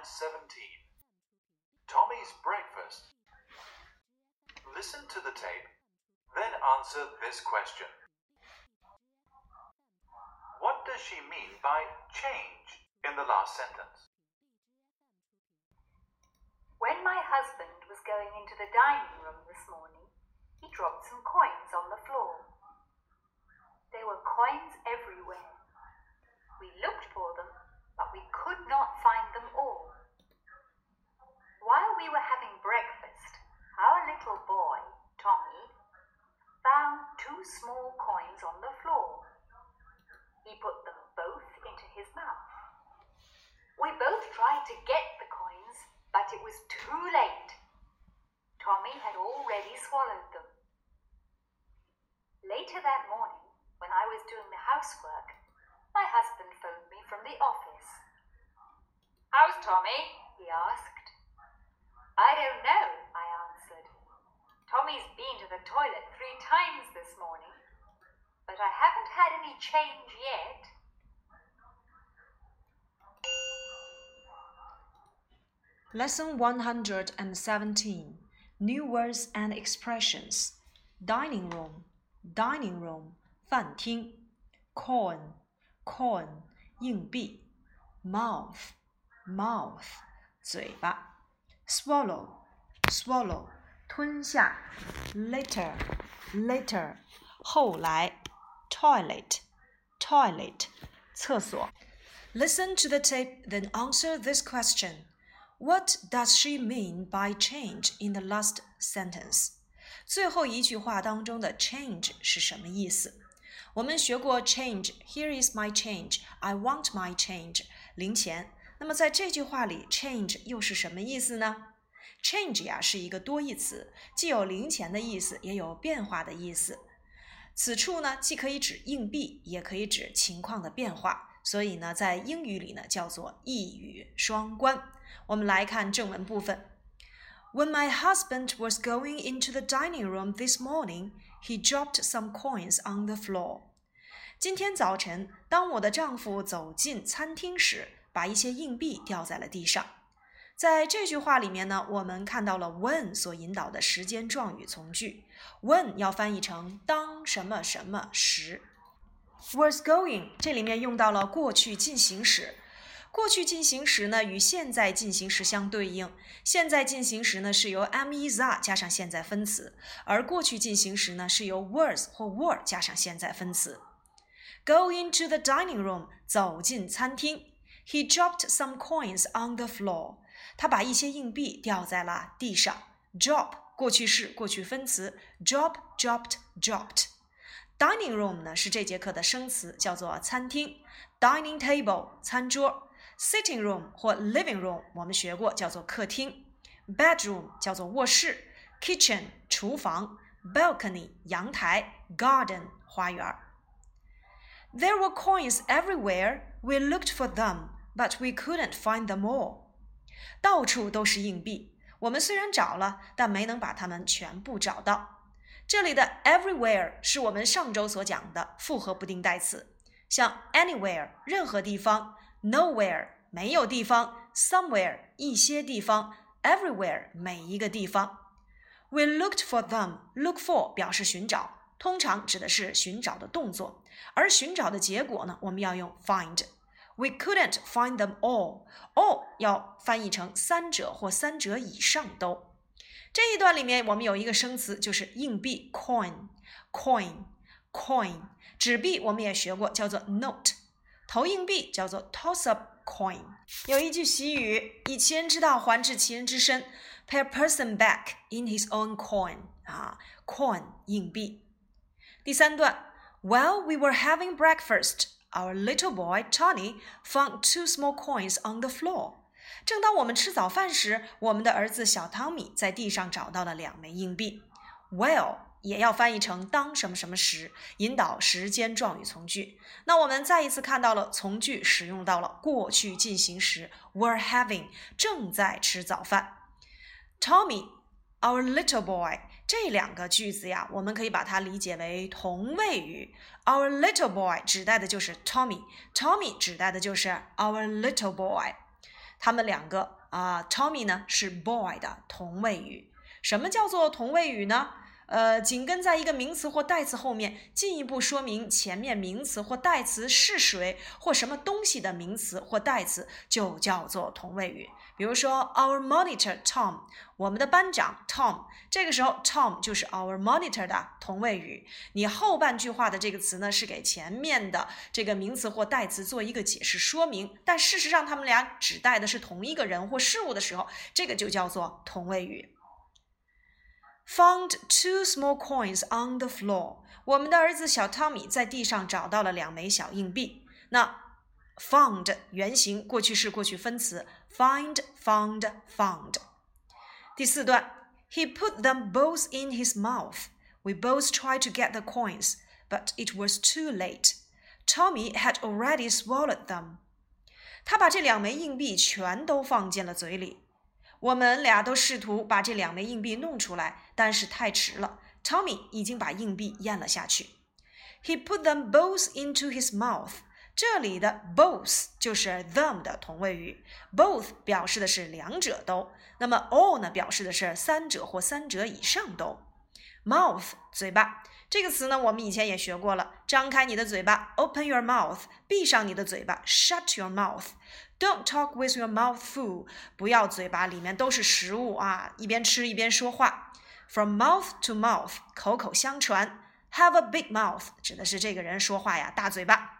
117. Tommy's breakfast. Listen to the tape, then answer this question. What does she mean by change in the last sentence? When my husband was going into the dining room this morning, he dropped some coins on the floor. There were coins everywhere. We looked for them, but we could not find them all. While we were having breakfast, our little boy, Tommy, found two small coins on the floor. He put them both into his mouth. We both tried to get the coins, but it was too late. Tommy had already swallowed them. Later that morning, when I was doing the housework, my husband phoned me from the office. How's Tommy? he asked. I don't know, I answered. Tommy's been to the toilet three times this morning but I haven't had any change yet. Lesson 117 New Words and Expressions Dining Room Dining Room 饭厅 Coin Coin 硬币 Mouth Mouth 嘴巴 Swallow Swallow 吞下 Later Later 后来 toilet, toilet, 厕所。Listen to the tape, then answer this question. What does she mean by change in the last sentence? 最后一句话当中的 change 是什么意思？我们学过 change. Here is my change. I want my change. 零钱。那么在这句话里，change 又是什么意思呢？change 呀是一个多义词，既有零钱的意思，也有变化的意思。 此处呢，既可以指硬币，也可以指情况的变化，所以呢，在英语里呢，叫做一语双关。我们来看正文部分。When my husband was going into the dining room this morning, he dropped some coins on the floor. 今天早晨，当我的丈夫走进餐厅时，把一些硬币掉在了地上。在这句话里面呢，我们看到了 when 所引导的时间状语从句。when 要翻译成当什么什么时。was going 这里面用到了过去进行时。过去进行时呢，与现在进行时相对应。现在进行时呢，是由 am is are 加上现在分词，而过去进行时呢，是由 was 或 were 加上现在分词。Go into the dining room 走进餐厅。He dropped some coins on the floor. 他把一些硬币掉在了地上。Drop 过去式过去分词，drop dropped dropped。Dining room 呢是这节课的生词，叫做餐厅。Dining table 餐桌。Sitting room 或 living room 我们学过，叫做客厅。Bedroom 叫做卧室。Kitchen 厨房。Balcony 阳台。Garden 花园。There were coins everywhere. We looked for them, but we couldn't find them all. 到处都是硬币，我们虽然找了，但没能把它们全部找到。这里的 everywhere 是我们上周所讲的复合不定代词，像 anywhere 任何地方，nowhere 没有地方，somewhere 一些地方，everywhere 每一个地方。We looked for them. Look for 表示寻找，通常指的是寻找的动作，而寻找的结果呢，我们要用 find。We couldn't find them all. All 要翻译成三者或三者以上都。这一段里面，我们有一个生词，就是硬币 coin，coin，coin。纸币我们也学过，叫做 note。投硬币叫做 toss up coin。有一句习语：以其人之道还治其人之身，pay a person back in his own coin。啊，coin 硬币。第三段，While we were having breakfast。Our little boy Tony found two small coins on the floor。正当我们吃早饭时，我们的儿子小汤米在地上找到了两枚硬币。While 也要翻译成当什么什么时，引导时间状语从句。那我们再一次看到了从句使用到了过去进行时，were having 正在吃早饭。Tommy，our little boy。这两个句子呀，我们可以把它理解为同位语。Our little boy 指代的就是 Tommy，Tommy 指代的就是 our little boy。他们两个啊，Tommy 呢是 boy 的同位语。什么叫做同位语呢？呃，紧跟在一个名词或代词后面，进一步说明前面名词或代词是谁或什么东西的名词或代词，就叫做同位语。比如说，our monitor Tom，我们的班长 Tom，这个时候 Tom 就是 our monitor 的同位语。你后半句话的这个词呢，是给前面的这个名词或代词做一个解释说明，但事实上他们俩指代的是同一个人或事物的时候，这个就叫做同位语。Found two small coins on the floor。我们的儿子小汤米在地上找到了两枚小硬币。那 found 原形过去式过去分词，find found found。第四段，He put them both in his mouth. We both tried to get the coins, but it was too late. Tommy had already swallowed them. 他把这两枚硬币全都放进了嘴里。 我们俩都试图把这两枚硬币弄出来，但是太迟了。Tommy 已经把硬币咽了下去。He put them both into his mouth。这里的 both 就是 them 的同位语，both 表示的是两者都，那么 all 呢表示的是三者或三者以上都。Mouth 嘴巴这个词呢，我们以前也学过了，张开你的嘴巴，open your mouth；闭上你的嘴巴，shut your mouth。Don't talk with your mouth full，不要嘴巴里面都是食物啊，一边吃一边说话。From mouth to mouth，口口相传。Have a big mouth，指的是这个人说话呀，大嘴巴。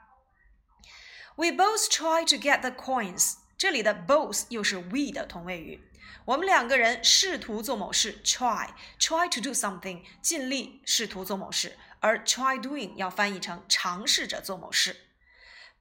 We both try to get the coins，这里的 both 又是 we 的同位语。 我们两个人试图做某事，try，try to do something，尽力试图做某事，而 try doing 要翻译成尝试着做某事。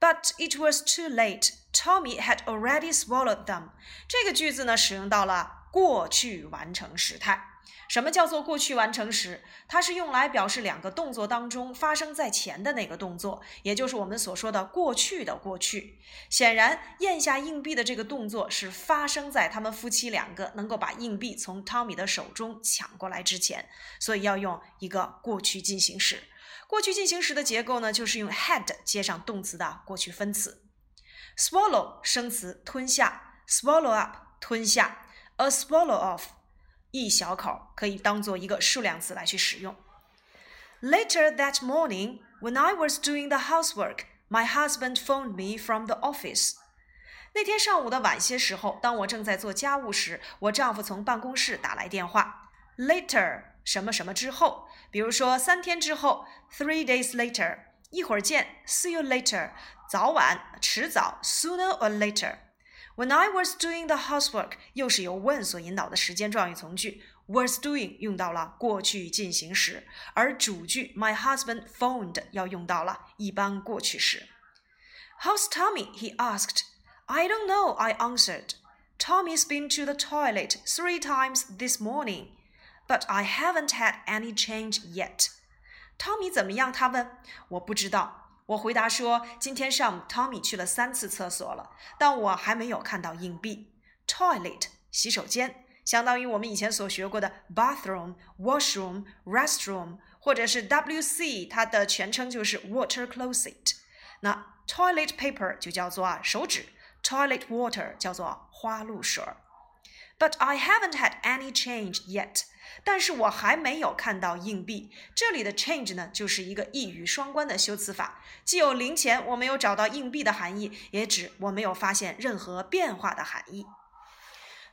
But it was too late. Tommy had already swallowed them. 这个句子呢，使用到了过去完成时态。什么叫做过去完成时？它是用来表示两个动作当中发生在前的那个动作，也就是我们所说的过去的过去。显然，咽下硬币的这个动作是发生在他们夫妻两个能够把硬币从汤米的手中抢过来之前，所以要用一个过去进行时。过去进行时的结构呢，就是用 had 接上动词的过去分词。swallow 生词吞下，swallow up 吞下，a swallow of 一小口可以当做一个数量词来去使用。Later that morning, when I was doing the housework, my husband phoned me from the office. 那天上午的晚些时候，当我正在做家务时，我丈夫从办公室打来电话。Later 什么什么之后。比如说三天之后，three days later，一会儿见，see you later，早晚迟早，sooner or later。When I was doing the housework，又是由 when 所引导的时间状语从句，was doing 用到了过去进行时，而主句 my husband phoned 要用到了一般过去时。How's Tommy? He asked. I don't know. I answered. Tommy's been to the toilet three times this morning. But I haven't had any change yet. 汤米怎么样？他问。我不知道。 我回答说，今天上午汤米去了三次厕所了，但我还没有看到硬币。Toilet 洗手间，相当于我们以前所学过的 bathroom、washroom、restroom，或者是 WC，它的全称就是 water closet。那 toilet paper 就叫做啊手纸，toilet water 叫做花露水。But I haven't had any change yet. 但是我还没有看到硬币。这里的 change 呢，就是一个一语双关的修辞法，既有零钱我没有找到硬币的含义，也指我没有发现任何变化的含义。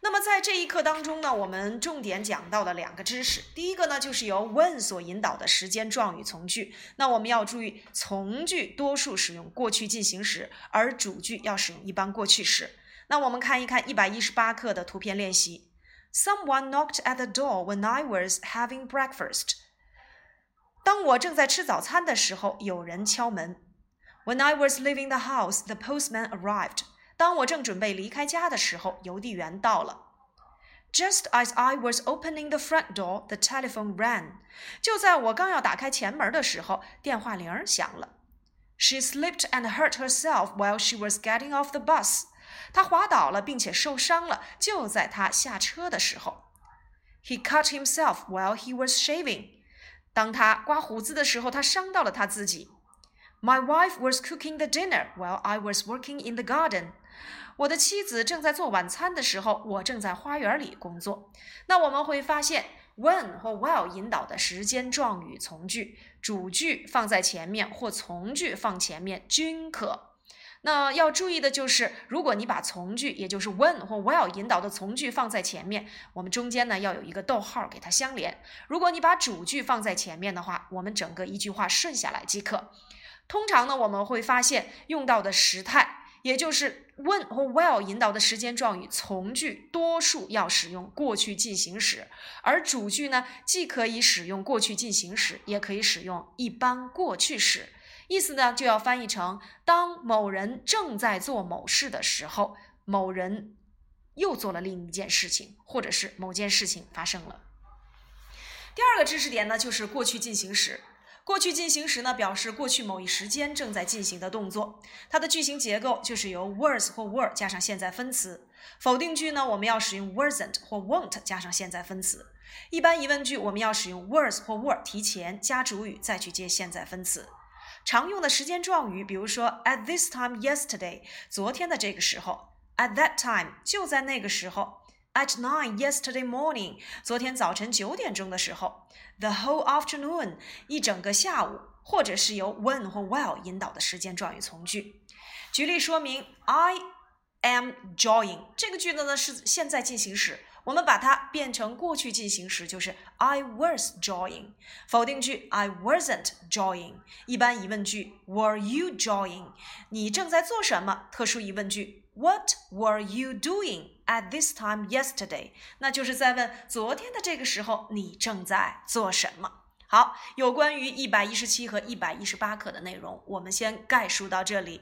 那么在这一课当中呢，我们重点讲到了两个知识。第一个呢，就是由 when 所引导的时间状语从句。那我们要注意，从句多数使用过去进行时，而主句要使用一般过去时。那我们看一看一百一十八课的图片练习。Someone knocked at the door when I was having breakfast. 当我正在吃早餐的时候，有人敲门。When I was leaving the house, the postman arrived. 当我正准备离开家的时候，邮递员到了。Just as I was opening the front door, the telephone rang. 就在我刚要打开前门的时候，电话铃响了。She slipped and hurt herself while she was getting off the bus. 他滑倒了，并且受伤了。就在他下车的时候，He cut himself while he was shaving。当他刮胡子的时候，他伤到了他自己。My wife was cooking the dinner while I was working in the garden。我的妻子正在做晚餐的时候，我正在花园里工作。那我们会发现，when 或 while 引导的时间状语从句，主句放在前面或从句放前面均可。那要注意的就是，如果你把从句，也就是 when 或 while 引导的从句放在前面，我们中间呢要有一个逗号给它相连。如果你把主句放在前面的话，我们整个一句话顺下来即可。通常呢，我们会发现用到的时态，也就是 when 或 while 引导的时间状语从句，多数要使用过去进行时，而主句呢，既可以使用过去进行时，也可以使用一般过去时。意思呢，就要翻译成：当某人正在做某事的时候，某人又做了另一件事情，或者是某件事情发生了。第二个知识点呢，就是过去进行时。过去进行时呢，表示过去某一时间正在进行的动作。它的句型结构就是由 was 或 were 加上现在分词。否定句呢，我们要使用 wasn't 或 won't 加上现在分词。一般疑问句，我们要使用 was 或 were 提前加主语，再去接现在分词。常用的时间状语，比如说 at this time yesterday，昨天的这个时候；at that time，就在那个时候；at nine yesterday morning，昨天早晨九点钟的时候；the whole afternoon，一整个下午；或者是由 when 或 while 引导的时间状语从句。举例说明：I am joining 这个句子呢是现在进行时。我们把它变成过去进行时，就是 I was joining。否定句 I wasn't joining。一般疑问句 Were you joining？你正在做什么？特殊疑问句 What were you doing at this time yesterday？那就是在问昨天的这个时候你正在做什么。好，有关于一百一十七和一百一十八课的内容，我们先概述到这里。